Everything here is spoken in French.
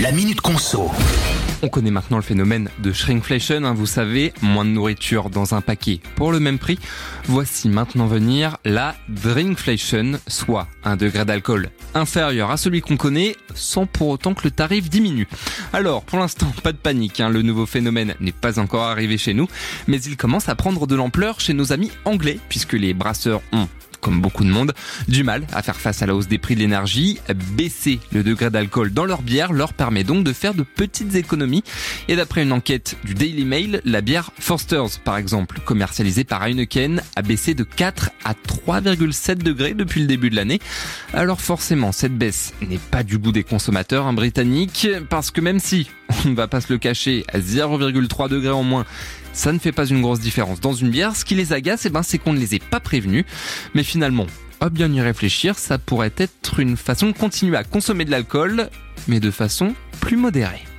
La Minute Conso. On connaît maintenant le phénomène de shrinkflation, hein, vous savez, moins de nourriture dans un paquet pour le même prix. Voici maintenant venir la drinkflation, soit un degré d'alcool inférieur à celui qu'on connaît, sans pour autant que le tarif diminue. Alors, pour l'instant, pas de panique, hein, le nouveau phénomène n'est pas encore arrivé chez nous, mais il commence à prendre de l'ampleur chez nos amis anglais, puisque les brasseurs ont comme beaucoup de monde, du mal à faire face à la hausse des prix de l'énergie. Baisser le degré d'alcool dans leur bière leur permet donc de faire de petites économies. Et d'après une enquête du Daily Mail, la bière Forsters, par exemple, commercialisée par Heineken, a baissé de 4 à 3,7 degrés depuis le début de l'année. Alors forcément, cette baisse n'est pas du goût des consommateurs hein, britanniques, parce que même si, on ne va pas se le cacher, à 0,3 degrés en moins, ça ne fait pas une grosse différence dans une bière. Ce qui les agace, eh ben, c'est qu'on ne les ait pas prévenus. Mais finalement, hop, bien y réfléchir, ça pourrait être une façon de continuer à consommer de l'alcool, mais de façon plus modérée.